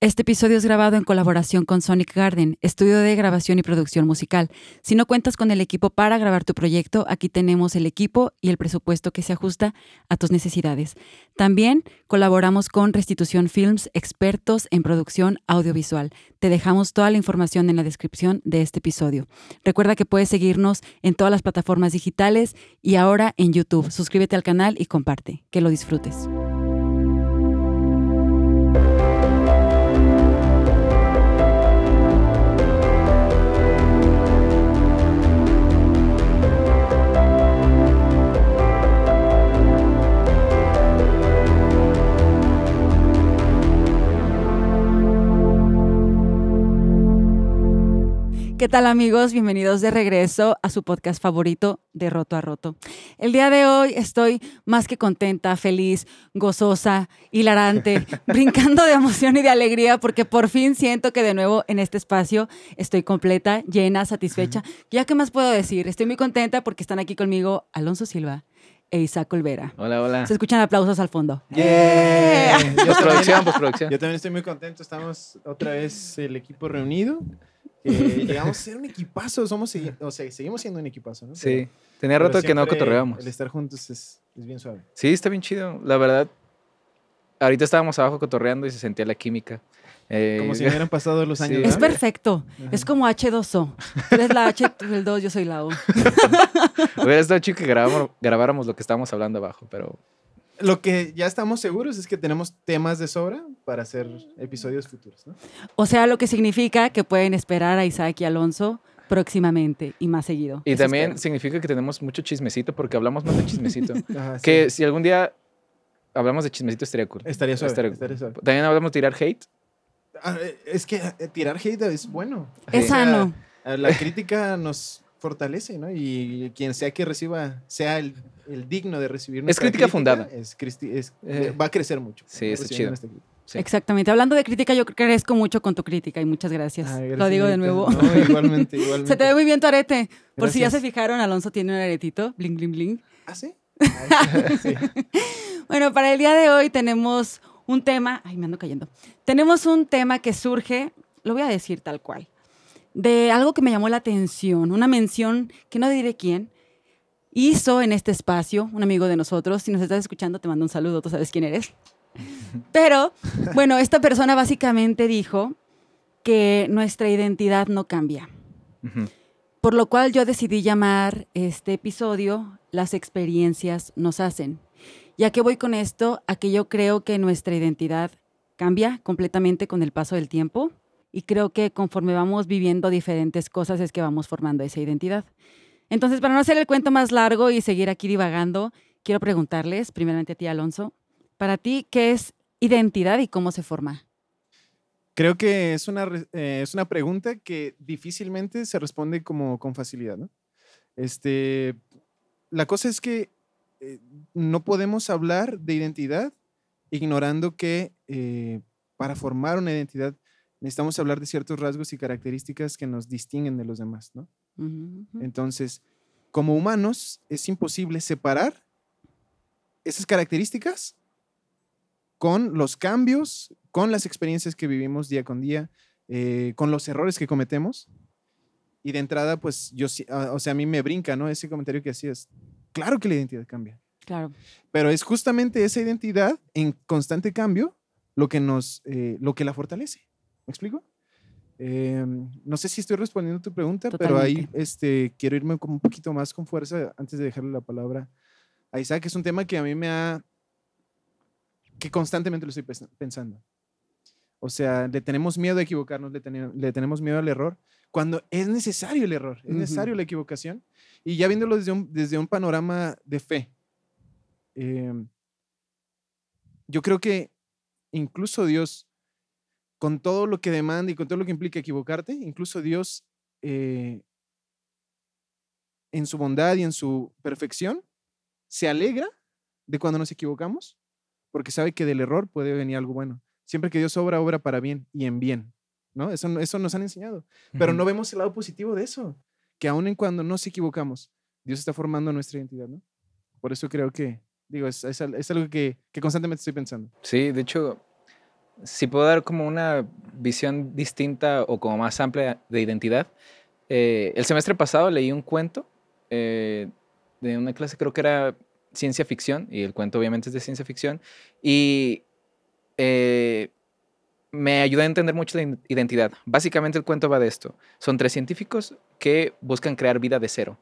Este episodio es grabado en colaboración con Sonic Garden, estudio de grabación y producción musical. Si no cuentas con el equipo para grabar tu proyecto, aquí tenemos el equipo y el presupuesto que se ajusta a tus necesidades. También colaboramos con Restitución Films, expertos en producción audiovisual. Te dejamos toda la información en la descripción de este episodio. Recuerda que puedes seguirnos en todas las plataformas digitales y ahora en YouTube. Suscríbete al canal y comparte. Que lo disfrutes. ¿Qué tal amigos? Bienvenidos de regreso a su podcast favorito de Roto a Roto. El día de hoy estoy más que contenta, feliz, gozosa, hilarante, brincando de emoción y de alegría porque por fin siento que de nuevo en este espacio estoy completa, llena, satisfecha. ¿Ya qué más puedo decir? Estoy muy contenta porque están aquí conmigo Alonso Silva e Isaac Olvera. Hola, hola. Se escuchan aplausos al fondo. Yeah. Postproducción, postproducción. Yo también estoy muy contento. Estamos otra vez el equipo reunido. Eh, llegamos a ser un equipazo, somos, o sea, seguimos siendo un equipazo, ¿no? Sí, tenía rato que no cotorreamos. El estar juntos es, es, bien suave. Sí, está bien chido, la verdad. Ahorita estábamos abajo cotorreando y se sentía la química. Eh, como si hubieran pasado los años. Es perfecto, es como H2O. Tú eres la H, tú el 2, yo soy la O. Hubiera estado chido que grabáramos, grabáramos lo que estábamos hablando abajo, pero lo que ya estamos seguros es que tenemos temas de sobra para hacer episodios futuros, ¿no? O sea, lo que significa que pueden esperar a Isaac y Alonso próximamente y más seguido. Y también significa que tenemos mucho chismecito porque hablamos más de chismecito. que si algún día hablamos de chismecito estaría cool. Estaría suave. Estaría suave. También hablamos de tirar hate. Ah, es que eh, tirar hate es bueno. Es sano. La crítica nos fortalece, ¿no? Y quien sea que reciba, sea el, digno de recibir Es crítica, fundada. Es, eh. va a crecer mucho. Sí, es chido. Exactamente. Hablando de crítica, yo crezco mucho con tu crítica y muchas gracias. Lo digo de nuevo. igualmente, igualmente. Se te ve muy bien tu arete. Por si ya se fijaron, Alonso tiene un aretito, bling, bling, bling. ¿Ah, sí? sí. bueno, para el día de hoy tenemos un tema, ay, me ando cayendo. Tenemos un tema que surge, lo voy a decir tal cual de algo que me llamó la atención, una mención que no diré quién, hizo en este espacio un amigo de nosotros. Si nos estás escuchando, te mando un saludo, tú sabes quién eres. Pero, bueno, esta persona básicamente dijo que nuestra identidad no cambia. Por lo cual yo decidí llamar este episodio Las experiencias nos hacen. Ya que voy con esto, a que yo creo que nuestra identidad cambia completamente con el paso del tiempo y creo que conforme vamos viviendo diferentes cosas es que vamos formando esa identidad. Entonces, para no hacer el cuento más largo y seguir aquí divagando, quiero preguntarles, primeramente a ti, Alonso, para ti, ¿qué es identidad y cómo se forma? Creo que es una, eh, es una pregunta que difícilmente se responde como con facilidad. Este, la cosa es que eh, no podemos hablar de identidad ignorando que eh, para formar una identidad necesitamos hablar de ciertos rasgos y características que nos distinguen de los demás, ¿no? Entonces, como humanos, es imposible separar esas características con los cambios, con las experiencias que vivimos día con día, eh, con los errores que cometemos. Y de entrada, pues yo, ah, o sea, a mí me brinca, ¿no? Ese comentario que hacías. Claro que la identidad cambia. Claro. Pero es justamente esa identidad en constante cambio lo que nos, eh, lo que la fortalece. ¿Me explico? Em, no sé si estoy respondiendo a tu pregunta, pero ahí este, quiero irme como un poquito más con fuerza antes de dejarle la palabra a Isaac. Es un tema que a mí me ha... que constantemente lo estoy pensando. O sea, le tenemos miedo a equivocarnos, le, tenemos miedo al error, cuando es necesario el error, es necesario la equivocación. Y ya viéndolo desde un, desde un panorama de fe, em, yo creo que incluso Dios con todo lo que demanda y con todo lo que implica equivocarte, incluso Dios, eh, en su bondad y en su perfección, se alegra de cuando nos equivocamos, porque sabe que del error puede venir algo bueno. Siempre que Dios obra, obra para bien y en bien. ¿no? Eso, eso nos han enseñado. Pero no vemos el lado positivo de eso, que aun en cuando nos equivocamos, Dios está formando nuestra identidad. ¿no? Por eso creo que, digo, es, es, algo que, que constantemente estoy pensando. Sí, de hecho, si puedo dar como una visión distinta o como más amplia de identidad, eh, el semestre pasado leí un cuento eh, de una clase, creo que era ciencia ficción, y el cuento obviamente es de ciencia ficción, y eh, me ayudó a entender mucho la identidad. Básicamente el cuento va de esto. Son tres científicos que buscan crear vida de cero.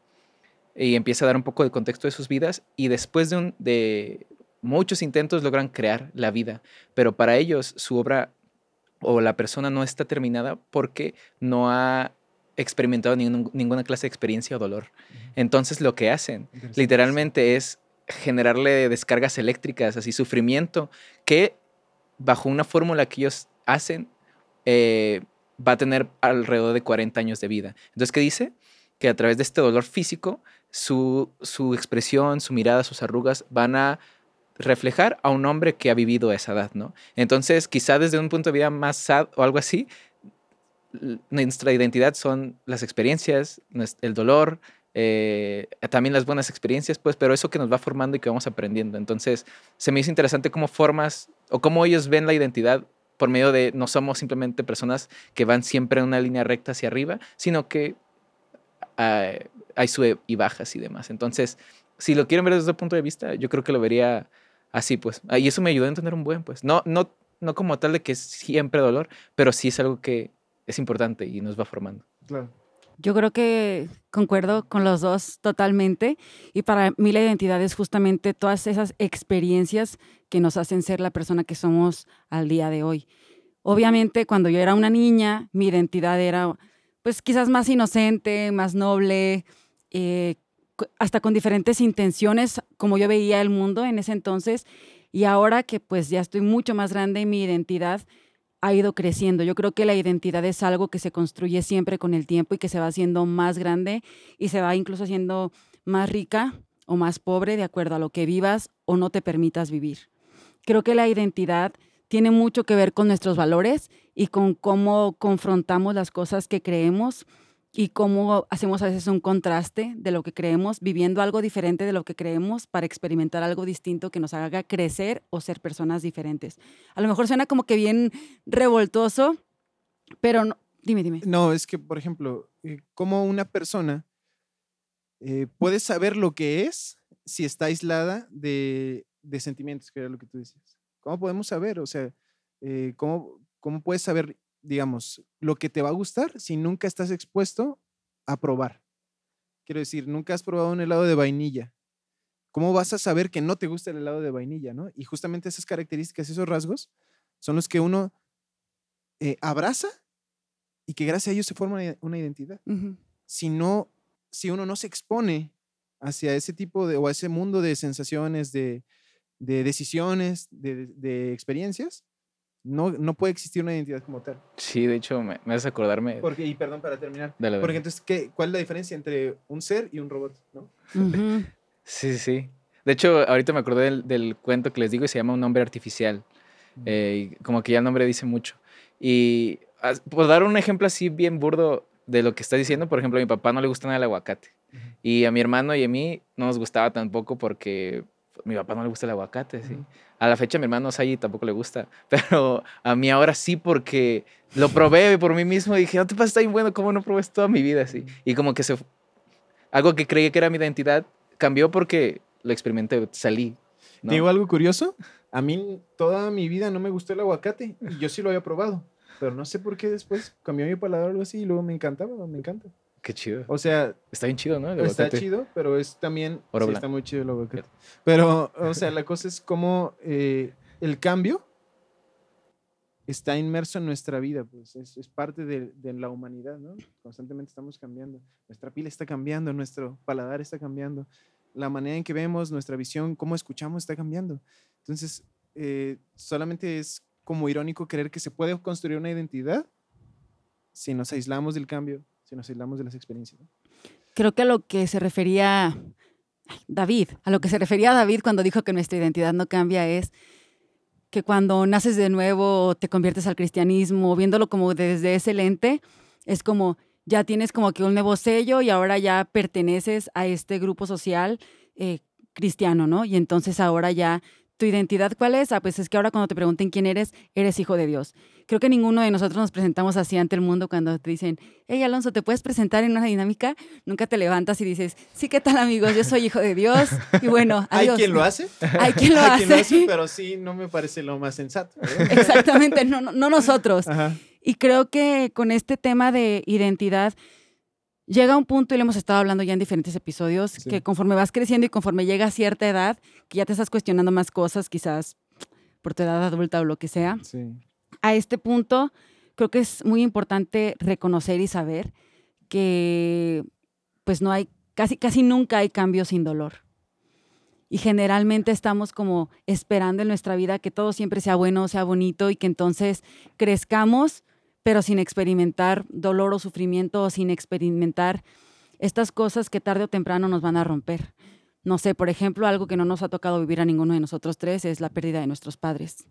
Y empieza a dar un poco de contexto de sus vidas y después de, un, de muchos intentos logran crear la vida. Pero para ellos su obra o la persona no está terminada porque no ha experimentado ninguna clase de experiencia o dolor. Entonces lo que hacen literalmente es generarle descargas eléctricas, así sufrimiento, que bajo una fórmula que ellos hacen, eh, va a tener alrededor de 40 años de vida. Entonces, ¿qué dice? Que a través de este dolor físico, su, su expresión, su mirada, sus arrugas van a reflejar a un hombre que ha vivido esa edad, ¿no? Entonces, quizá desde un punto de vista más sad o algo así, nuestra identidad son las experiencias, el dolor, eh, también las buenas experiencias, pues, pero eso que nos va formando y que vamos aprendiendo. Entonces, se me hizo interesante cómo formas o cómo ellos ven la identidad por medio de no somos simplemente personas que van siempre en una línea recta hacia arriba, sino que hay sube y bajas y demás. Entonces, si lo quieren ver desde ese punto de vista, yo creo que lo vería así, pues. Y eso me ayudó a entender un buen, pues. No, no, no como tal de que es siempre dolor, pero sí es algo que es importante y nos va formando. Claro. Yo creo que concuerdo con los dos totalmente y para mí la identidad es justamente todas esas experiencias que nos hacen ser la persona que somos al día de hoy. Obviamente cuando yo era una niña mi identidad era pues quizás más inocente, más noble, eh, hasta con diferentes intenciones como yo veía el mundo en ese entonces y ahora que pues ya estoy mucho más grande mi identidad ha ido creciendo. Yo creo que la identidad es algo que se construye siempre con el tiempo y que se va haciendo más grande y se va incluso haciendo más rica o más pobre de acuerdo a lo que vivas o no te permitas vivir. Creo que la identidad tiene mucho que ver con nuestros valores y con cómo confrontamos las cosas que creemos y cómo hacemos a veces un contraste de lo que creemos, viviendo algo diferente de lo que creemos para experimentar algo distinto que nos haga crecer o ser personas diferentes. A lo mejor suena como que bien revoltoso, pero no, dime, dime. No, es que, por ejemplo, eh, como una persona eh, puede saber lo que es si está aislada de, de, sentimientos, que era lo que tú decías. ¿Cómo podemos saber? O sea, eh, ¿cómo, ¿cómo puedes saber digamos, lo que te va a gustar si nunca estás expuesto a probar. Quiero decir, nunca has probado un helado de vainilla. ¿Cómo vas a saber que no te gusta el helado de vainilla, no? Y justamente esas características, esos rasgos, son los que uno eh, abraza y que gracias a ellos se forma una identidad. Si no, si uno no se expone hacia ese tipo de, o a ese mundo de sensaciones, de, decisiones, de experiencias, no, no puede existir una identidad como tal. Sí, de hecho, me, me hace acordarme. Porque, y perdón para terminar. porque entonces, ¿qué, ¿cuál es la diferencia entre un ser y un robot? ¿no? sí, sí. De hecho, ahorita me acordé del, del, cuento que les digo y se llama Un hombre artificial. Eh, y como que ya el nombre dice mucho. Y por dar un ejemplo así bien burdo de lo que estás diciendo, por ejemplo, a mi papá no le gusta nada el aguacate. Y a mi hermano y a mí no nos gustaba tampoco porque mi papá no le gusta el aguacate, sí. A la fecha mi hermano Sayi tampoco le gusta, pero a mí ahora sí porque lo probé por mí mismo y dije, no te pasa, está bien bueno, ¿cómo no probé toda mi vida así? Y como que se... Algo que creí que era mi identidad cambió porque lo experimenté, salí. ¿no? digo algo curioso? A mí toda mi vida no me gustó el aguacate y yo sí lo había probado, pero no sé por qué después cambió mi paladar o algo así y luego me encantaba, me encanta. Qué chido. O sea. Está bien chido, ¿no? está chido, pero es también. sí, está muy chido el aguacate. Pero, o sea, la cosa es como eh, el cambio está inmerso en nuestra vida, pues es, es parte de, de, la humanidad, ¿no? Constantemente estamos cambiando. Nuestra piel está cambiando, nuestro paladar está cambiando, la manera en que vemos, nuestra visión, cómo escuchamos está cambiando. Entonces, eh, solamente es como irónico creer que se puede construir una identidad si nos aislamos del cambio si nos aislamos de las experiencias. Creo que a lo que se refería David, a lo que se refería David cuando dijo que nuestra identidad no cambia es que cuando naces de nuevo te conviertes al cristianismo, viéndolo como desde ese lente, es como ya tienes como que un nuevo sello y ahora ya perteneces a este grupo social eh, cristiano, ¿no? Y entonces ahora ya ¿Tu identidad cuál es? Ah, pues es que ahora cuando te pregunten quién eres, eres hijo de Dios. Creo que ninguno de nosotros nos presentamos así ante el mundo cuando te dicen, hey Alonso, ¿te puedes presentar en una dinámica? Nunca te levantas y dices, sí, ¿qué tal amigos? Yo soy hijo de Dios. Y bueno, adiós. ¿Hay quien lo hace? Hay quien lo, hace. lo hace. Pero sí, no me parece lo más sensato. Exactamente, no, no, nosotros. Y creo que con este tema de identidad, llega un punto, y lo hemos estado hablando ya en diferentes episodios, que conforme vas creciendo y conforme llega a cierta edad, que ya te estás cuestionando más cosas, quizás por tu edad adulta o lo que sea, a este punto creo que es muy importante reconocer y saber que pues no hay, casi, casi nunca hay cambios sin dolor. Y generalmente estamos como esperando en nuestra vida que todo siempre sea bueno, sea bonito y que entonces crezcamos pero sin experimentar dolor o sufrimiento o sin experimentar estas cosas que tarde o temprano nos van a romper. No sé, por ejemplo, algo que no nos ha tocado vivir a ninguno de nosotros tres es la pérdida de nuestros padres.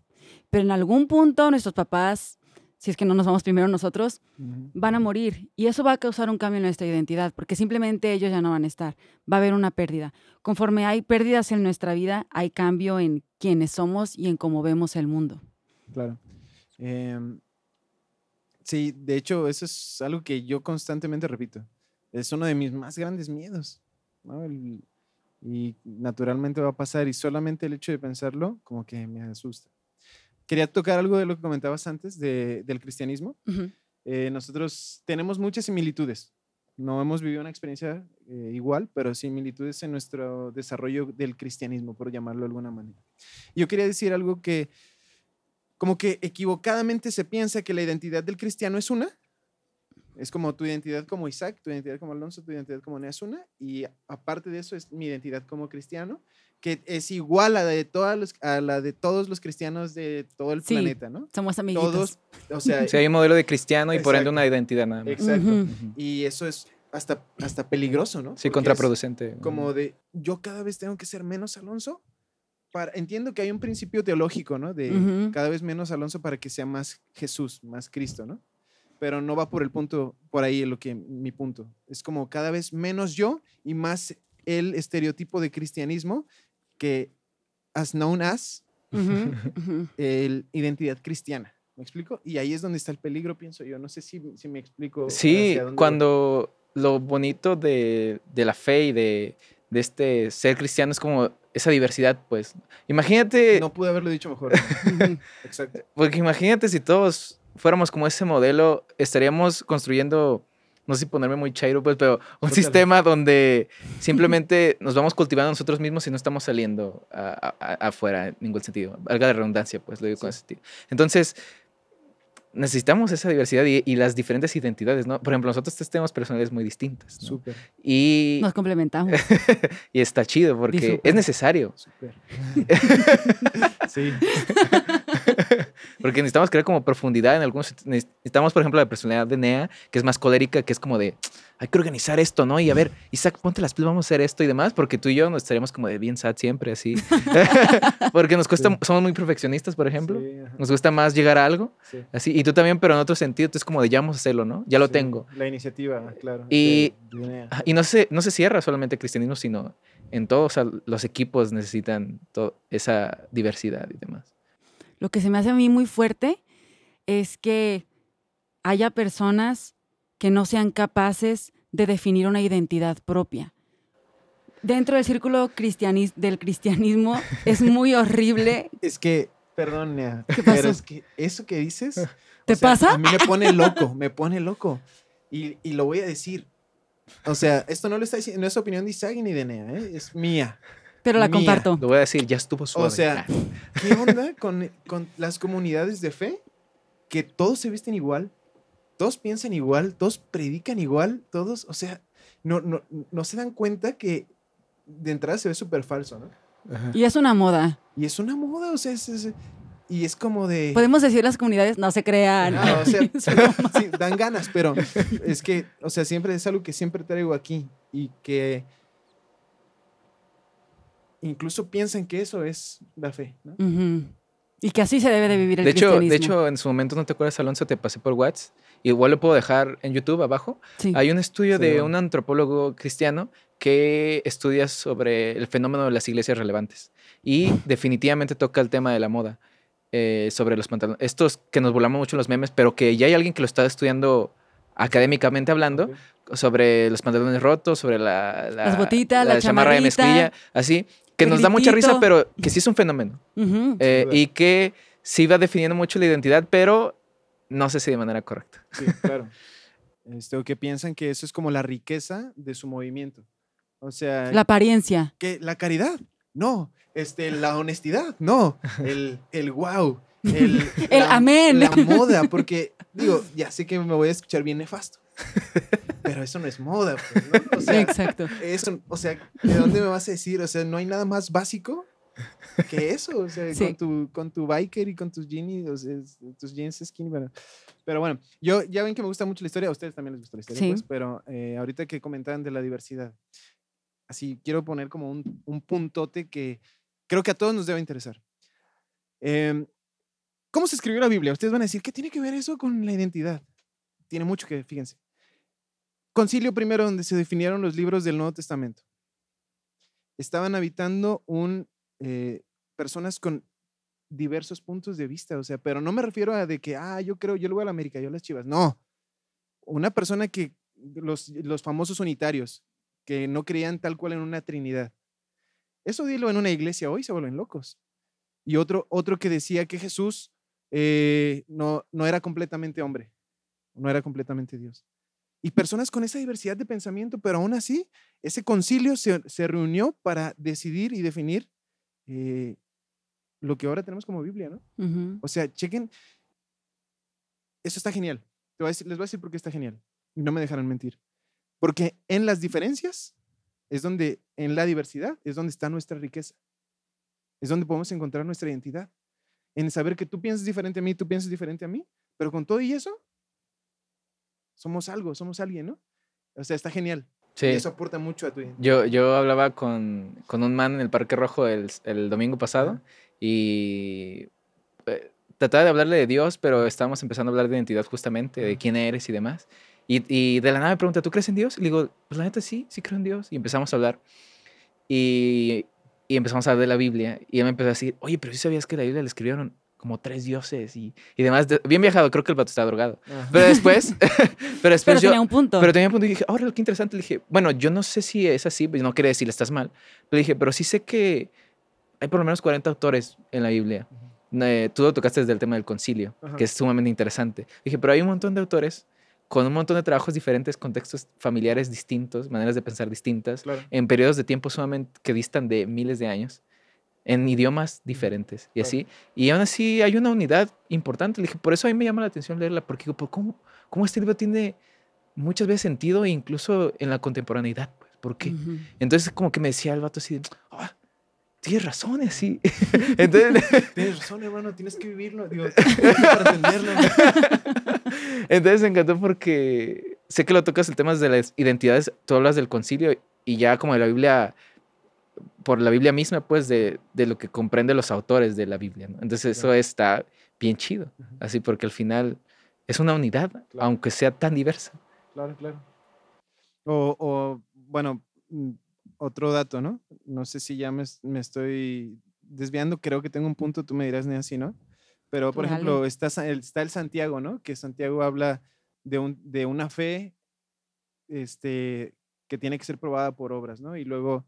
Pero en algún punto nuestros papás, si es que no nos vamos primero nosotros, van a morir. Y eso va a causar un cambio en nuestra identidad, porque simplemente ellos ya no van a estar. Va a haber una pérdida. Conforme hay pérdidas en nuestra vida, hay cambio en quiénes somos y en cómo vemos el mundo. Claro. Em, Sí, de hecho, eso es algo que yo constantemente repito. Es uno de mis más grandes miedos. Y naturalmente va a pasar y solamente el hecho de pensarlo como que me asusta. Quería tocar algo de lo que comentabas antes del cristianismo. Eh, nosotros tenemos muchas similitudes. No hemos vivido una experiencia eh, igual, pero similitudes en nuestro desarrollo del cristianismo, por llamarlo de alguna manera. Yo quería decir algo que como que equivocadamente se piensa que la identidad del cristiano es una. Es como tu identidad como Isaac, tu identidad como Alonso, tu identidad como Nea es una. Y aparte de eso es mi identidad como cristiano, que es igual a la de, todas los, a la de todos los cristianos de todo el planeta, ¿no? Somos amiguitos. Todos, o sea... hay un modelo de cristiano y por ende una identidad nada más. Exacto. Y eso es hasta, hasta peligroso, ¿no? Sí, contraproducente. Como de, yo cada vez tengo que ser menos Alonso entiendo que hay un principio teológico, ¿no? De cada vez menos Alonso para que sea más Jesús, más Cristo, ¿no? Pero no va por el punto, por ahí lo que mi punto. Es como cada vez menos yo y más el estereotipo de cristianismo que as known as el identidad cristiana. ¿Me explico? Y ahí es donde está el peligro, pienso yo. No sé si, si me explico. Sí, cuando lo bonito de, de la fe y de, de este ser cristiano es como esa diversidad, pues. Imagínate. No pude haberlo dicho mejor. Exacto. Porque imagínate si todos fuéramos como ese modelo, estaríamos construyendo, no sé si ponerme muy chairo, pues, pero un sistema donde simplemente nos vamos cultivando nosotros mismos y no estamos saliendo afuera en ningún sentido. Valga de redundancia, pues, lo digo con ese sentido. Entonces, necesitamos esa diversidad y, las diferentes identidades, ¿no? Por ejemplo, nosotros tenemos personalidades muy distintas. ¿no? Súper. Y... Nos complementamos. y está chido porque es necesario. Súper. sí. Porque necesitamos crear como profundidad en algunos... Necesitamos, por ejemplo, la personalidad de Nea, que es más colérica, que es como de hay que organizar esto, ¿no? Y a ver, Isaac, ponte las pilas, vamos a hacer esto y demás, porque tú y yo nos estaríamos como de bien sad siempre, así. porque nos cuesta, somos muy perfeccionistas, por ejemplo. nos gusta más llegar a algo, así. Y tú también, pero en otro sentido, tú es como de ya vamos a hacerlo, ¿no? Ya lo tengo. La iniciativa, claro. Y, y no, se, no se cierra solamente el cristianismo, sino en todos los equipos necesitan esa diversidad y demás. Lo que se me hace a mí muy fuerte es que haya personas que no sean capaces de definir una identidad propia. Dentro del círculo del cristianismo es muy horrible. Es que, perdón, pero es que eso que dices... ¿Te pasa? A mí me pone loco, me pone loco. Y, lo voy a decir. O sea, esto no lo está diciendo, no es opinión de Isaac ni de Nea, ¿eh? es mía. Pero la comparto. Lo voy a decir, ya estuvo suave. O sea, ¿qué onda con, con las comunidades de fe? Que todos se visten igual, todos piensan igual, todos predican igual, todos, o sea, no, no, no se dan cuenta que de entrada se ve súper falso, ¿no? Y es una moda. Y es una moda, o sea, es, y es como de... Podemos decir las comunidades, no se crean. No, o sea, sí, dan ganas, pero es que, o sea, siempre es algo que siempre traigo aquí y que incluso piensan que eso es la fe, ¿no? Y que así se debe de vivir el de hecho, De hecho, en su momento, ¿no te acuerdas, Alonso? Te pasé por WhatsApp. Igual lo puedo dejar en YouTube abajo. Hay un estudio de un antropólogo cristiano ¿qué estudias sobre el fenómeno de las iglesias relevantes? Y definitivamente toca el tema de la moda, eh, sobre los pantalones. Estos que nos volamos mucho en los memes, pero que ya hay alguien que lo está estudiando académicamente hablando, sobre los pantalones rotos, sobre la, Las botitas, la chamarra de mezclilla, así, que nos da mucha risa, pero que sí es un fenómeno. Eh, y que sí va definiendo mucho la identidad, pero no sé si de manera correcta. Sí, claro. Este, o que piensan que eso es como la riqueza de su movimiento. O sea, La apariencia. que la caridad, no. Este, la honestidad, no. El, el wow. El, El amén. La moda, porque digo, ya sé que me voy a escuchar bien nefasto. Pero eso no es moda, pues, ¿no? O sea, Exacto. eso, o sea, ¿de dónde me vas a decir? O sea, no hay nada más básico que eso. O sea, Sí. con, tu, con tu biker y con tus jeans, o sea, tus jeans skinny. Pero, pero bueno, yo ya ven que me gusta mucho la historia. A ustedes también les gusta la historia, Sí. pues, pero eh, ahorita que comentaban de la diversidad, así quiero poner como un, un puntote que creo que a todos nos debe interesar. Em, ¿Cómo se escribió la Biblia? Ustedes van a decir, ¿qué tiene que ver eso con la identidad? Tiene mucho que fíjense. Concilio primero, donde se definieron los libros del Nuevo Testamento. Estaban habitando un, eh, personas con diversos puntos de vista, o sea, pero no me refiero a de que, ah, yo creo, yo le voy a la América, yo a las Chivas. No. Una persona que, los, los famosos unitarios, que no creían tal cual en una trinidad. Eso dilo en una iglesia hoy, se vuelven locos. Y otro, otro que decía que Jesús eh, no, no era completamente hombre, no era completamente Dios. Y personas con esa diversidad de pensamiento, pero aún así, ese concilio se, se reunió para decidir y definir eh, lo que ahora tenemos como Biblia, ¿no? O sea, chequen, eso está genial. Te voy a decir- les voy a decir por qué está genial. Y no me dejarán mentir. Porque en las diferencias es donde, en la diversidad, es donde está nuestra riqueza. Es donde podemos encontrar nuestra identidad. En saber que tú piensas diferente a mí, tú piensas diferente a mí, pero con todo y eso, somos algo, somos alguien, ¿no? O sea, está genial. Sí. Y eso aporta mucho a tu identidad. Yo, yo hablaba con, con un man en el Parque Rojo el, el domingo pasado y eh, trataba de hablarle de Dios, pero estábamos empezando a hablar de identidad justamente, de quién eres y demás. Y, y de la nada me pregunta, ¿tú crees en Dios? Y le digo, pues la neta sí, sí creo en Dios. Y empezamos a hablar. Y, y empezamos a hablar de la Biblia. Y él me empezó a decir, oye, pero sí sabías que la Biblia la escribieron como tres dioses y, y demás. De- bien viajado, creo que el vato está drogado. Ajá. Pero después, pero después Pero yo, tenía un punto. pero tenía un punto y dije, ahora qué interesante. Le dije, bueno, yo no sé si es así, pues no quiere decir estás mal. Pero dije, pero sí sé que hay por lo menos 40 autores en la Biblia. Eh, tú lo tocaste desde el tema del concilio, Ajá. que es sumamente interesante. Dije, pero hay un montón de autores con un montón de trabajos diferentes, contextos familiares distintos, maneras de pensar distintas, Claro. en periodos de tiempo sumamente que distan de miles de años, en idiomas diferentes y así. Y aún así hay una unidad importante. Le dije, por eso a mí me llama la atención leerla, porque digo, ¿por ¿cómo, ¿cómo este libro tiene muchas veces sentido, e incluso en la contemporaneidad? Pues, ¿Por qué? Entonces como que me decía el vato así, ah, tienes razón, así. Entonces, Tienes razón, hermano, tienes que vivirlo. Digo, para entenderlo. entonces me encantó porque sé que lo tocas el tema de las identidades, tú hablas del concilio y ya como de la Biblia, por la Biblia misma, pues de, de lo que comprende los autores de la Biblia. ¿no? Entonces eso Claro. está bien chido, así porque al final es una unidad, aunque sea tan diversa. Claro, claro. O, o, bueno, mm, otro dato, ¿no? No sé si ya me, me estoy desviando, creo que tengo un punto, tú me dirás, ni así, ¿no? Pero, por Dale. ejemplo, está, está el Santiago, ¿no? Que Santiago habla de, un, de una fe este, que tiene que ser probada por obras, ¿no? Y luego,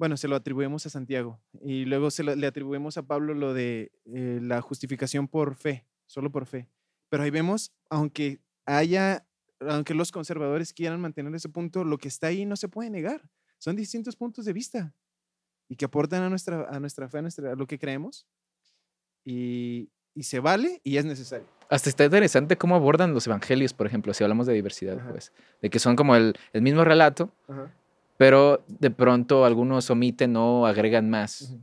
bueno, se lo atribuimos a Santiago. Y luego se lo- le atribuimos a Pablo lo de eh, la justificación por fe, solo por fe. Pero ahí vemos, aunque haya, aunque los conservadores quieran mantener ese punto, lo que está ahí no se puede negar. Son distintos puntos de vista y que aportan a nuestra, a nuestra fe, a, nuestra, a lo que creemos. Y, y se vale y es necesario. Hasta está interesante cómo abordan los evangelios, por ejemplo, si hablamos de diversidad, Ajá. pues, de que son como el, el mismo relato, pero de pronto algunos omiten o agregan más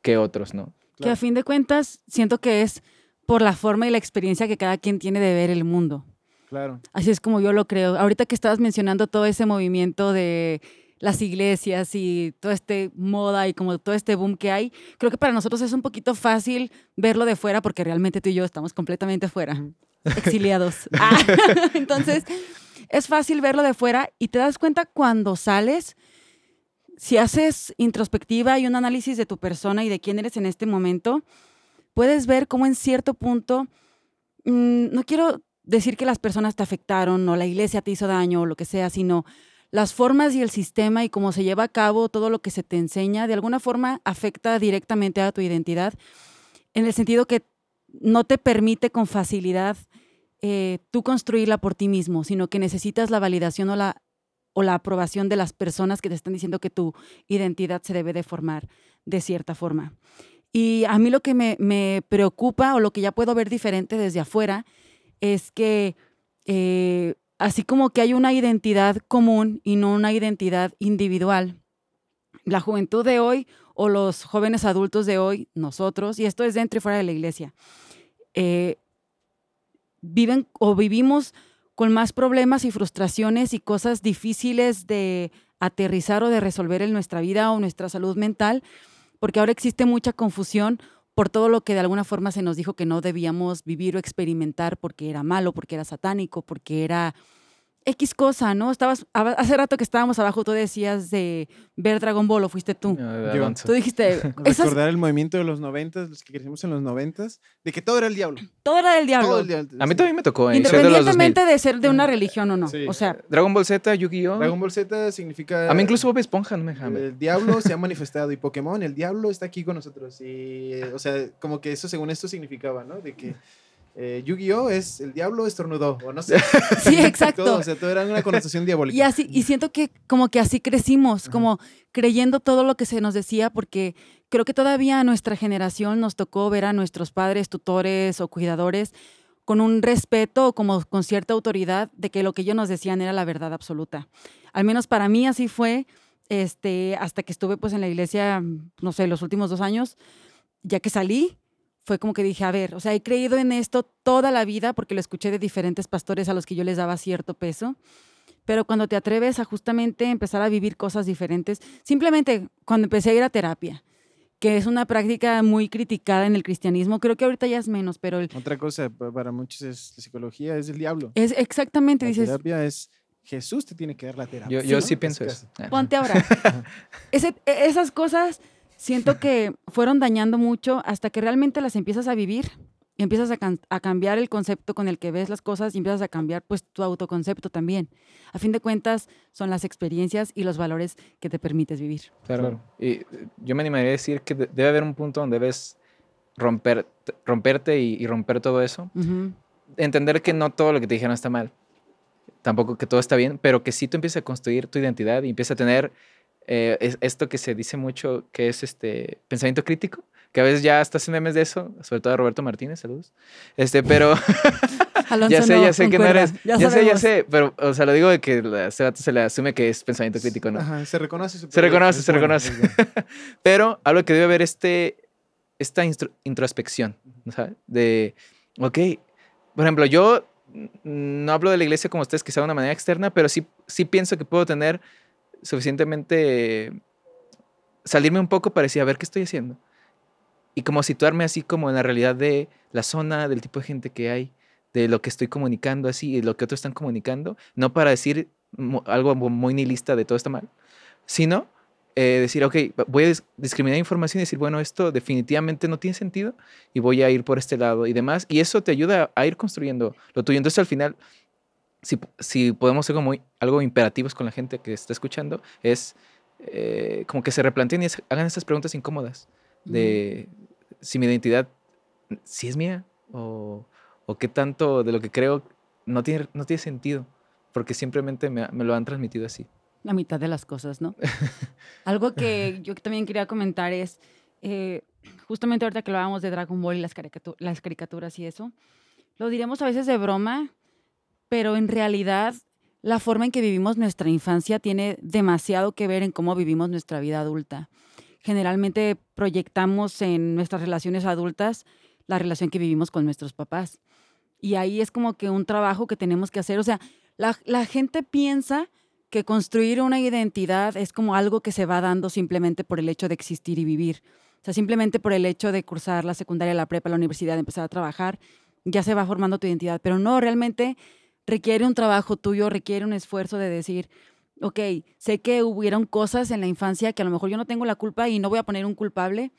que otros, ¿no? Que a fin de cuentas siento que es por la forma y la experiencia que cada quien tiene de ver el mundo. Claro. Así es como yo lo creo. Ahorita que estabas mencionando todo ese movimiento de las iglesias y todo este moda y como todo este boom que hay, creo que para nosotros es un poquito fácil verlo de fuera porque realmente tú y yo estamos completamente fuera, exiliados. Ah, Entonces, es fácil verlo de fuera y te das cuenta cuando sales, si haces introspectiva y un análisis de tu persona y de quién eres en este momento, puedes ver cómo en cierto punto, mm, no quiero decir que las personas te afectaron o la iglesia te hizo daño o lo que sea, sino las formas y el sistema y cómo se lleva a cabo todo lo que se te enseña, de alguna forma afecta directamente a tu identidad, en el sentido que no te permite con facilidad eh, tú construirla por ti mismo, sino que necesitas la validación o la, o la aprobación de las personas que te están diciendo que tu identidad se debe de formar de cierta forma. Y a mí lo que me, me preocupa o lo que ya puedo ver diferente desde afuera es que eh, así como que hay una identidad común y no una identidad individual, la juventud de hoy o los jóvenes adultos de hoy, nosotros, y esto es dentro y fuera de la iglesia, eh, viven o vivimos con más problemas y frustraciones y cosas difíciles de aterrizar o de resolver en nuestra vida o nuestra salud mental, porque ahora existe mucha confusión por todo lo que de alguna forma se nos dijo que no debíamos vivir o experimentar porque era malo, porque era satánico, porque era X cosa, ¿no? Estabas, hace rato que estábamos abajo, tú decías de ver Dragon Ball, ¿o fuiste tú? Yo. Tú dijiste... Recordar el movimiento de los noventas, los que crecimos en los noventas, de que todo era el diablo. Todo era del diablo. A mí también me tocó. ¿eh? Independientemente de, ser de una religión o no. O sea... Dragon Ball Z, Yu-Gi-Oh! Dragon Ball Z significa... A mí incluso Bob Esponja no me jame. El diablo se ha manifestado y Pokémon, el diablo está aquí con nosotros. Y, o sea, como que eso según esto significaba, ¿no? De que eh, Yu-Gi-Oh! es el diablo estornudó, o no sé. Sí, exacto. o sea, todo era una connotación diabólica. Y así, y siento que como que así crecimos, como creyendo todo lo que se nos decía, porque creo que todavía a nuestra generación nos tocó ver a nuestros padres, tutores o cuidadores con un respeto, como con cierta autoridad, de que lo que ellos nos decían era la verdad absoluta. Al menos para mí así fue, este, hasta que estuve pues en la iglesia, no sé, los últimos dos años, ya que salí, fue como que dije, a ver, o sea, he creído en esto toda la vida porque lo escuché de diferentes pastores a los que yo les daba cierto peso, pero cuando te atreves a justamente empezar a vivir cosas diferentes, simplemente cuando empecé a ir a terapia, que es una práctica muy criticada en el cristianismo, creo que ahorita ya es menos, pero... Otra cosa, para muchos es psicología, es el diablo. Es exactamente, la dices... terapia es... Jesús te tiene que dar la terapia. Yo, sí, pienso eso. Ponte ahora. E, esas cosas siento que fueron dañando mucho hasta que realmente las empiezas a vivir, empiezas a, cambiar el concepto con el que ves las cosas y empiezas a cambiar pues tu autoconcepto también. A fin de cuentas, son las experiencias y los valores que te permites vivir. Claro. Y eh, yo me animaría a decir que debe haber un punto donde debes romper, romperte y, romper todo eso. Entender que no todo lo que te dijeron está mal. Tampoco que todo está bien, pero que sí tú empiezas a construir tu identidad y empiezas a tener eh, es esto que se dice mucho, que es este pensamiento crítico, que a veces ya hasta hacen memes de eso, sobre todo a Roberto Martínez, saludos. Este, pero ya sé, ya sé que no eres, ya, sé, ya sé, pero o sea, lo digo de que a ese se le asume que es pensamiento crítico, ¿no? Ajá, se reconoce. Se reconoce, se reconoce. pero hablo que debe haber este esta introspección, ¿sabes? De, ok, por ejemplo, yo no hablo de la iglesia como ustedes, quizá de una manera externa, pero sí, sí pienso que puedo tener suficientemente salirme un poco para decir, a ver qué estoy haciendo. Y como situarme así como en la realidad de la zona, del tipo de gente que hay, de lo que estoy comunicando así y lo que otros están comunicando, no para decir algo muy nihilista de todo está mal, sino eh, decir, ok, voy a discriminar información y decir, bueno, esto definitivamente no tiene sentido y voy a ir por este lado y demás. Y eso te ayuda a ir construyendo lo tuyo. Entonces al final si, podemos ser como algo imperativos con la gente que está escuchando, es eh, como que se replanteen y hagan estas preguntas incómodas de si mi identidad, si es mía o, o, qué tanto de lo que creo no tiene, no tiene sentido, porque simplemente me, me lo han transmitido así. La mitad de las cosas, ¿no? Algo que yo también quería comentar es, eh, justamente ahorita que hablábamos de Dragon Ball y las, las caricaturas y eso, lo diremos a veces de broma, pero en realidad la forma en que vivimos nuestra infancia tiene demasiado que ver en cómo vivimos nuestra vida adulta. Generalmente proyectamos en nuestras relaciones adultas la relación que vivimos con nuestros papás. Y ahí es como que un trabajo que tenemos que hacer. O sea, la, la gente piensa que construir una identidad es como algo que se va dando simplemente por el hecho de existir y vivir. O sea, simplemente por el hecho de cursar la secundaria, la prepa, la universidad, empezar a trabajar, ya se va formando tu identidad. Pero no, realmente requiere un trabajo tuyo, requiere un esfuerzo de decir, ok, sé que hubieron cosas en la infancia que a lo mejor yo no tengo la culpa y no voy a poner un culpable,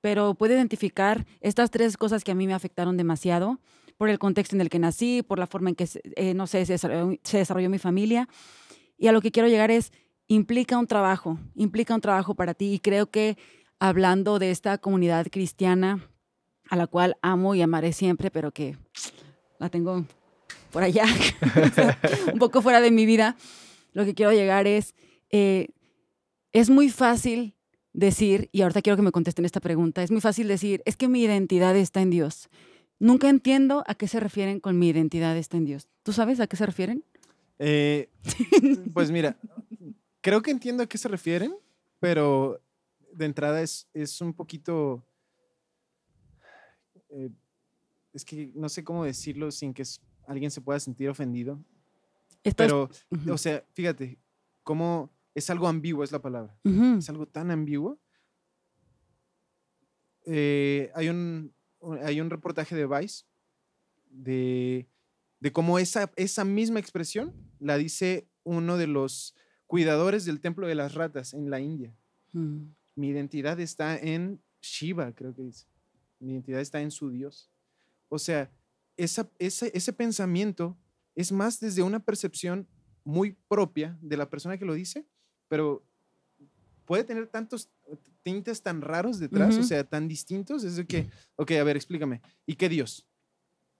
pero puedo identificar estas tres cosas que a mí me afectaron demasiado por el contexto en el que nací, por la forma en que, eh, no sé, se desarrolló, mi familia. Y a lo que quiero llegar es, implica un trabajo, implica un trabajo para ti. Y creo que hablando de esta comunidad cristiana, a la cual amo y amaré siempre, pero que la tengo por allá, un poco fuera de mi vida, lo que quiero llegar es, eh, es muy fácil decir, y ahorita quiero que me contesten esta pregunta, es muy fácil decir, es que mi identidad está en Dios. Nunca entiendo a qué se refieren con mi identidad está en Dios. ¿Tú sabes a qué se refieren? Eh, pues mira, creo que entiendo a qué se refieren, pero de entrada es, es un poquito... Eh, es que no sé cómo decirlo sin que alguien se pueda sentir ofendido. pero, o sea, fíjate, cómo es algo ambiguo, es la palabra. Es algo tan ambiguo. Eh, hay, un, hay un reportaje de Vice de, de cómo esa, esa misma expresión la dice uno de los cuidadores del templo de las ratas en la India. Mm. Mi identidad está en Shiva, creo que dice. Mi identidad está en su Dios. O sea, esa, ese, ese pensamiento es más desde una percepción muy propia de la persona que lo dice pero puede tener tantos tintes tan raros detrás, o sea, tan distintos, es de que, ok, a ver, explícame, ¿y qué Dios?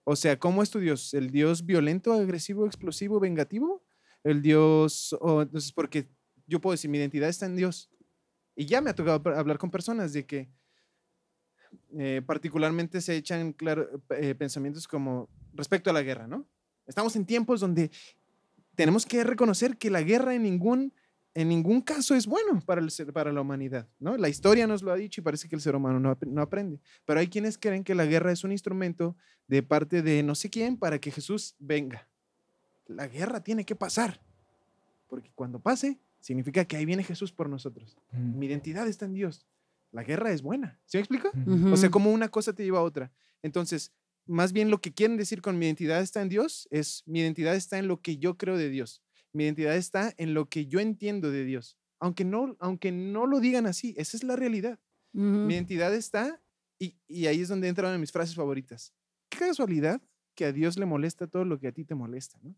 O sea, ¿cómo es tu Dios? ¿El Dios violento, agresivo, explosivo, vengativo? ¿El Dios, o entonces, porque yo puedo decir, mi identidad está en Dios. Y ya me ha tocado hablar con personas de que eh, particularmente se echan claro, eh, pensamientos como respecto a la guerra, ¿no? Estamos en tiempos donde tenemos que reconocer que la guerra en ningún en ningún caso es bueno para, el, para la humanidad, ¿no? La historia nos lo ha dicho y parece que el ser humano no, no, aprende. Pero hay quienes creen que la guerra es un instrumento de parte de no sé quién para que Jesús venga. La guerra tiene que pasar, porque cuando pase, significa que ahí viene Jesús por nosotros. Mi identidad está en Dios. La guerra es buena. ¿Se me explica? O sea, como una cosa te lleva a otra. Entonces, más bien lo que quieren decir con mi identidad está en Dios es mi identidad está en lo que yo creo de Dios. Mi identidad está en lo que yo entiendo de Dios. Aunque no, aunque no lo digan así, esa es la realidad. Mi identidad está, y, y, ahí es donde entra una de mis frases favoritas. Qué casualidad que a Dios le molesta todo lo que a ti te molesta, ¿no?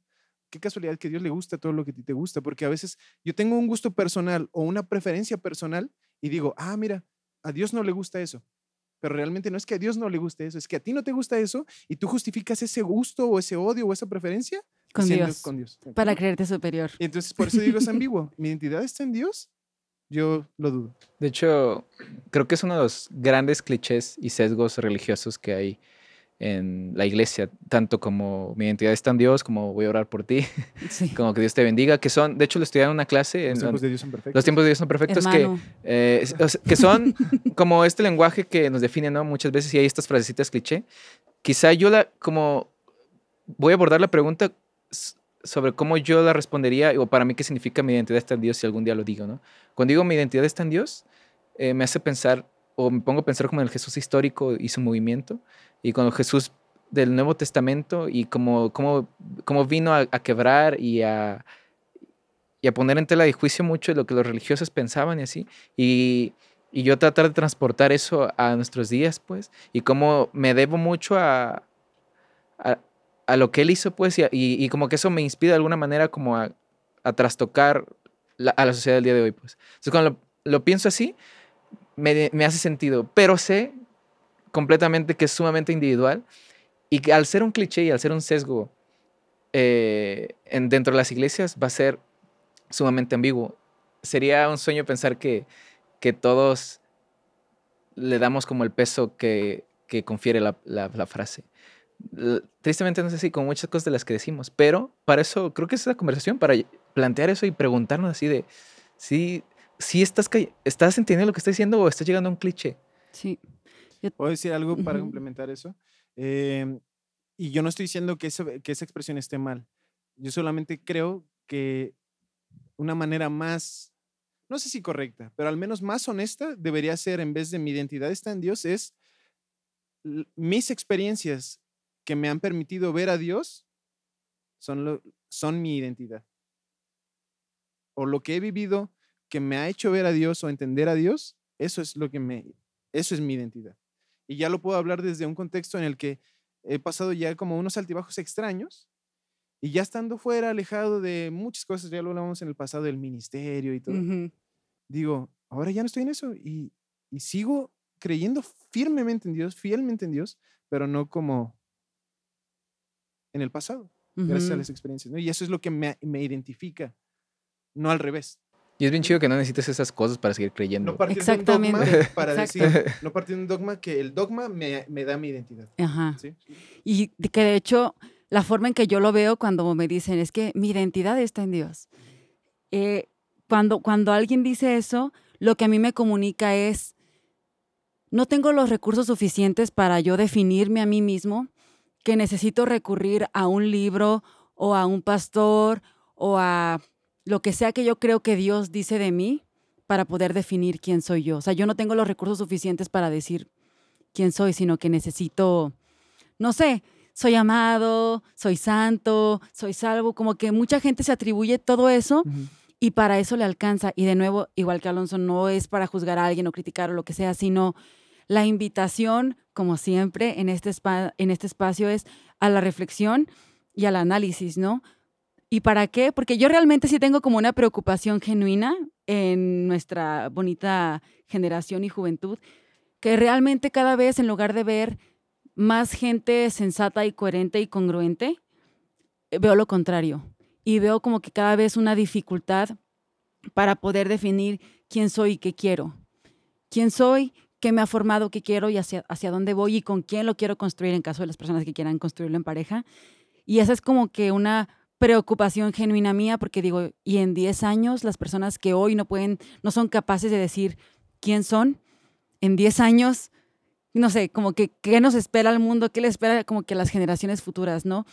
Qué casualidad que a Dios le gusta todo lo que a ti te gusta, porque a veces yo tengo un gusto personal o una preferencia personal y digo, ah, mira, a Dios no le gusta eso. Pero realmente no es que a Dios no le guste eso, es que a ti no te gusta eso y tú justificas ese gusto o ese odio o esa preferencia con Dios, con Dios. Para creerte superior. Y entonces por eso digo es ambiguo. Mi identidad está en Dios. Yo lo dudo. De hecho, creo que es uno de los grandes clichés y sesgos religiosos que hay en la iglesia, tanto como mi identidad está en Dios, como voy a orar por ti, como que Dios te bendiga, que son, de hecho lo estudié en una clase. Los tiempos de Dios son perfectos. Los tiempos de Dios son perfectos, que, eh, que son como este lenguaje que nos define, ¿no? Muchas veces y hay estas frasecitas cliché. Quizá yo la, como, voy a abordar la pregunta sobre cómo yo la respondería, o para mí qué significa mi identidad está en Dios si algún día lo digo, ¿no? Cuando digo mi identidad está en Dios, eh, me hace pensar, o me pongo a pensar como en el Jesús histórico y su movimiento, y cuando Jesús del Nuevo Testamento y cómo, cómo, cómo vino a, quebrar y a, y a poner en tela de juicio mucho de lo que los religiosos pensaban y así, y, y yo tratar de transportar eso a nuestros días, pues, y cómo me debo mucho a, a a lo que él hizo, pues, y, y, como que eso me inspira de alguna manera como a, a trastocar a la sociedad del día de hoy, pues. Entonces, cuando lo, pienso así, me, me, hace sentido, pero sé completamente que es sumamente individual y que al ser un cliché y al ser un sesgo eh, en, dentro de las iglesias va a ser sumamente ambiguo. Sería un sueño pensar que, que todos le damos como el peso que, que confiere la, la, frase tristemente no sé si con muchas cosas de las que decimos, pero para eso creo que es la conversación, para plantear eso y preguntarnos así de, si, si estás, estás entendiendo lo que estoy diciendo o estás llegando a un cliché. Sí. ¿Puedo decir algo para complementar eso? Em, y yo no estoy diciendo que, que esa expresión esté mal. Yo solamente creo que una manera más, no sé si correcta, pero al menos más honesta debería ser, en vez de mi identidad está en Dios, es mis experiencias que me han permitido ver a Dios son, lo, son mi identidad. O lo que he vivido que me ha hecho ver a Dios o entender a Dios, eso es lo que me, eso es mi identidad. Y ya lo puedo hablar desde un contexto en el que he pasado ya como unos altibajos extraños y ya estando fuera, alejado de muchas cosas, ya lo hablamos en el pasado del ministerio y todo, digo, ahora ya no estoy en eso y, y sigo creyendo firmemente en Dios, fielmente en Dios, pero no como en el pasado, gracias a las experiencias. ¿no? Y eso es lo que me, me, identifica, no al revés. Y es bien chido que no necesites esas cosas para seguir creyendo. No partir Exactamente. de un dogma para decir, no partir de un dogma que el dogma me, me da mi identidad. Ajá. ¿sí? Y que de hecho, la forma en que yo lo veo cuando me dicen es que mi identidad está en Dios. Eh, cuando, cuando alguien dice eso, lo que a mí me comunica es, no tengo los recursos suficientes para yo definirme a mí mismo, que necesito recurrir a un libro o a un pastor o a lo que sea que yo creo que Dios dice de mí para poder definir quién soy yo. O sea, yo no tengo los recursos suficientes para decir quién soy, sino que necesito, no sé, soy amado, soy santo, soy salvo, como que mucha gente se atribuye todo eso y para eso le alcanza. Y de nuevo, igual que Alonso, no es para juzgar a alguien o criticar o lo que sea, sino la invitación, como siempre, en este, en este espacio es a la reflexión y al análisis, ¿no? ¿Y para qué? Porque yo realmente sí tengo como una preocupación genuina en nuestra bonita generación y juventud, que realmente cada vez en lugar de ver más gente sensata y coherente y congruente, eh, veo lo contrario. Y veo como que cada vez una dificultad para poder definir quién soy y qué quiero. ¿Quién soy? qué me ha formado, qué quiero y hacia, hacia dónde voy y con quién lo quiero construir en caso de las personas que quieran construirlo en pareja. Y esa es como que una preocupación genuina mía porque digo, y en 10 años las personas que hoy no pueden, no son capaces de decir quién son, en 10 años, no sé, como que qué nos espera al mundo, qué le espera como que las generaciones futuras, ¿no?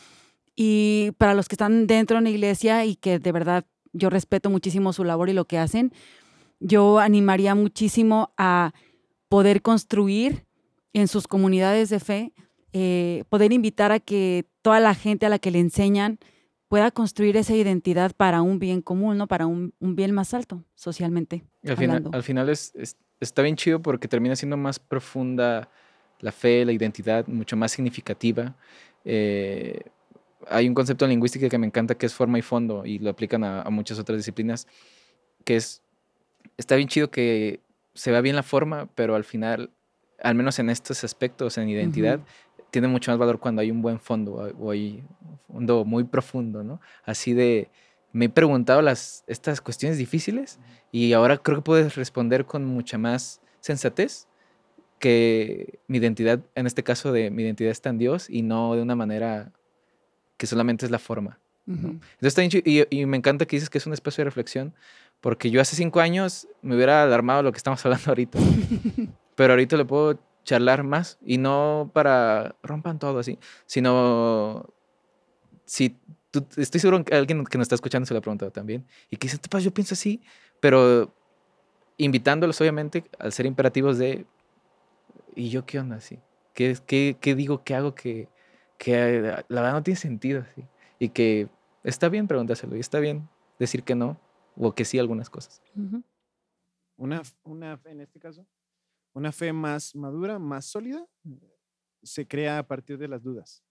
Y para los que están dentro de una iglesia y que de verdad yo respeto muchísimo su labor y lo que hacen, yo animaría muchísimo a poder construir en sus comunidades de fe, eh, poder invitar a que toda la gente a la que le enseñan pueda construir esa identidad para un bien común, ¿no? Para un, bien más alto socialmente. Al final, al final es, está bien chido porque termina siendo más profunda la fe, la identidad, mucho más significativa. Eh, hay un concepto en lingüística que me encanta que es forma y fondo y lo aplican a, a muchas otras disciplinas, que es, está bien chido que se ve bien la forma, pero al final, al menos en estos aspectos, en identidad, tiene mucho más valor cuando hay un buen fondo o hay un fondo muy profundo, ¿no? Así de, me he preguntado las, estas cuestiones difíciles y ahora creo que puedes responder con mucha más sensatez que mi identidad, en este caso de mi identidad está en Dios y no de una manera que solamente es la forma. Entonces, y, y, me encanta que dices que es un espacio de reflexión, porque yo hace cinco años me hubiera alarmado lo que estamos hablando ahorita. Pero ahorita le puedo charlar más y no para rompan todo así, sino si tú, estoy seguro que alguien que nos está escuchando se lo ha preguntado también y que dice, pues yo pienso así, pero invitándolos obviamente al ser imperativos de, ¿y yo qué onda así? ¿Qué, qué, qué digo, qué hago que, que la verdad no tiene sentido así? Y que está bien preguntárselo y está bien decir que no o que sí algunas cosas. una, una en este caso, una fe más madura, más sólida, se crea a partir de las dudas.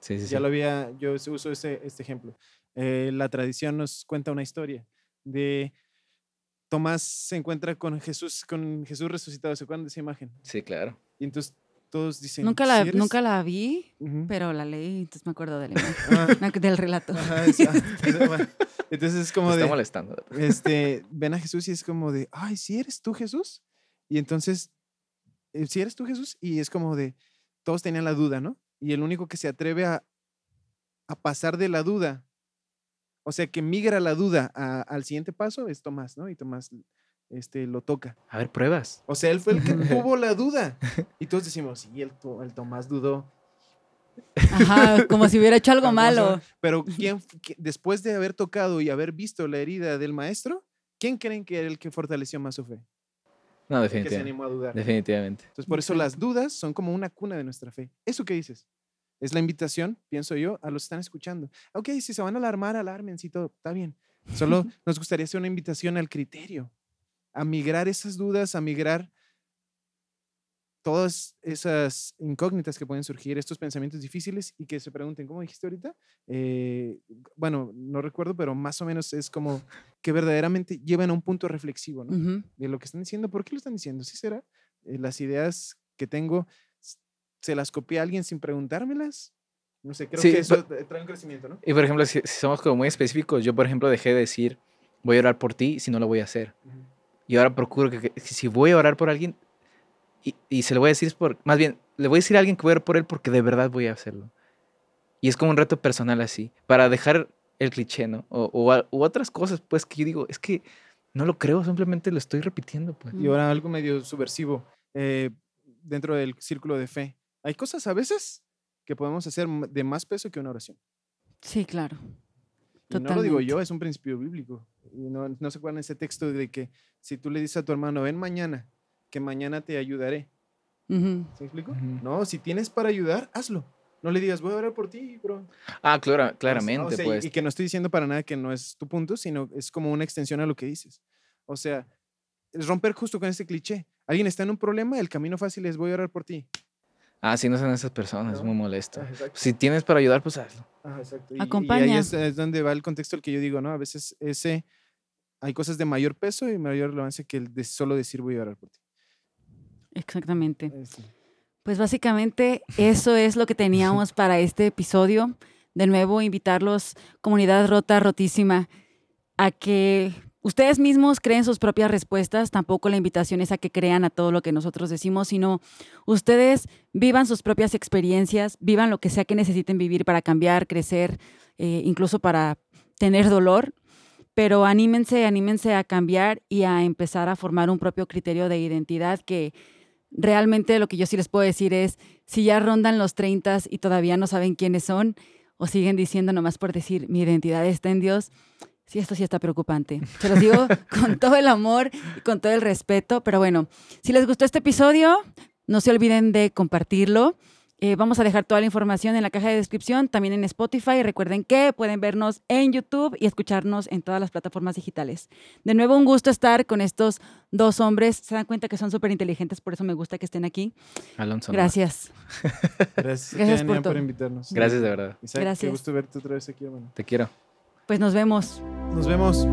Sí, sí, ya lo había, yo uso ese, este ejemplo. Eh, la tradición nos cuenta una historia de Tomás se encuentra con Jesús, con Jesús resucitado. ¿Se acuerdan de esa imagen? Sí, claro. Y entonces todos dicen. Nunca la, nunca la vi, pero la leí, entonces me acuerdo de ah. del relato. Ah, entonces es como me de. Está molestando. Este, ven a Jesús y es como de, ay, si eres tú Jesús. Y entonces, eh, si eres tú Jesús, y es como de, todos tenían la duda, ¿no? Y el único que se atreve a, a pasar de la duda, o sea, que migra la duda al siguiente paso es Tomás, ¿no? Y Tomás este, lo toca. A ver, pruebas. O sea, él fue el que tuvo la duda. Y todos decimos, sí, el, el Tomás dudó. Ajá, como si hubiera hecho algo malo. Pero ¿quién, después de haber tocado y haber visto la herida del maestro, ¿quién creen que era el que fortaleció más su fe? No, definitivamente. Que se animó a dudar. Definitivamente. Entonces, por eso las dudas son como una cuna de nuestra fe. ¿Eso qué dices? es la invitación, pienso yo, a los que están escuchando. Ok, si se van a alarmar, alarmencito, está bien. Solo nos gustaría hacer una invitación al criterio, a migrar esas dudas, a migrar todas esas incógnitas que pueden surgir, estos pensamientos difíciles y que se pregunten, ¿cómo dijiste ahorita? Eh, bueno, no recuerdo, pero más o menos es como que verdaderamente llevan a un punto reflexivo, ¿no? De lo que están diciendo, ¿por qué lo están diciendo? ¿Sí será? Eh, las ideas que tengo, ¿se las copié a alguien sin preguntármelas? No sé, creo que eso trae un crecimiento, ¿no? Y por ejemplo, si, somos como muy específicos, yo por ejemplo dejé de decir, voy a orar por ti si no lo voy a hacer. Y ahora procuro que, que si voy a orar por alguien, y, se lo voy a decir por, más bien, le voy a decir a alguien que voy a ver por él porque de verdad voy a hacerlo. Y es como un reto personal así, para dejar el cliché, ¿no? O, o, otras cosas, pues, que yo digo, es que no lo creo, simplemente lo estoy repitiendo, pues. Y ahora algo medio subversivo, eh, dentro del círculo de fe. Hay cosas a veces que podemos hacer de más peso que una oración. Sí, claro. Y no lo digo yo, es un principio bíblico. Y no, no se acuerdan ese texto de que si tú le dices a tu hermano, ven mañana, que mañana te ayudaré. ¿Se me explico? No, si tienes para ayudar, hazlo. No le digas, voy a orar por ti, bro. Ah, claro, claramente. pues. y, que no estoy diciendo para nada que no es tu punto, sino es como una extensión a lo que dices. O sea, es romper justo con ese cliché. Alguien está en un problema, el camino fácil es voy a orar por ti. Ah, sí, no son esas personas, es muy molesto. Ah, si tienes para ayudar, pues hazlo. Ah, exacto. Y, Acompaña. Y ahí es, donde va el contexto el que yo digo, ¿no? A veces ese, hay cosas de mayor peso y mayor relevancia que el de solo decir voy a orar por ti. Exactamente. Pues básicamente eso es lo que teníamos para este episodio. De nuevo, invitarlos, comunidad rota, rotísima, a que ustedes mismos creen sus propias respuestas. Tampoco la invitación es a que crean a todo lo que nosotros decimos, sino ustedes vivan sus propias experiencias, vivan lo que sea que necesiten vivir para cambiar, crecer, eh, incluso para tener dolor. Pero anímense, anímense a cambiar y a empezar a formar un propio criterio de identidad que realmente lo que yo sí les puedo decir es, si ya rondan los 30 y todavía no saben quiénes son, o siguen diciendo nomás por decir, mi identidad está en Dios, sí, esto sí está preocupante. Se los digo con todo el amor y con todo el respeto, pero bueno, si les gustó este episodio, no se olviden de compartirlo. Eh, vamos a dejar toda la información en la caja de descripción, también en Spotify. Recuerden que pueden vernos en YouTube y escucharnos en todas las plataformas digitales. De nuevo, un gusto estar con estos dos hombres. Se dan cuenta que son súper inteligentes, por eso me gusta que estén aquí. Alonso. Gracias. Gracias, Gracias por, invitarnos. Gracias de verdad. Isaac, Gracias. Qué gusto verte otra vez aquí, hermano. Te quiero. Pues nos vemos. Nos vemos.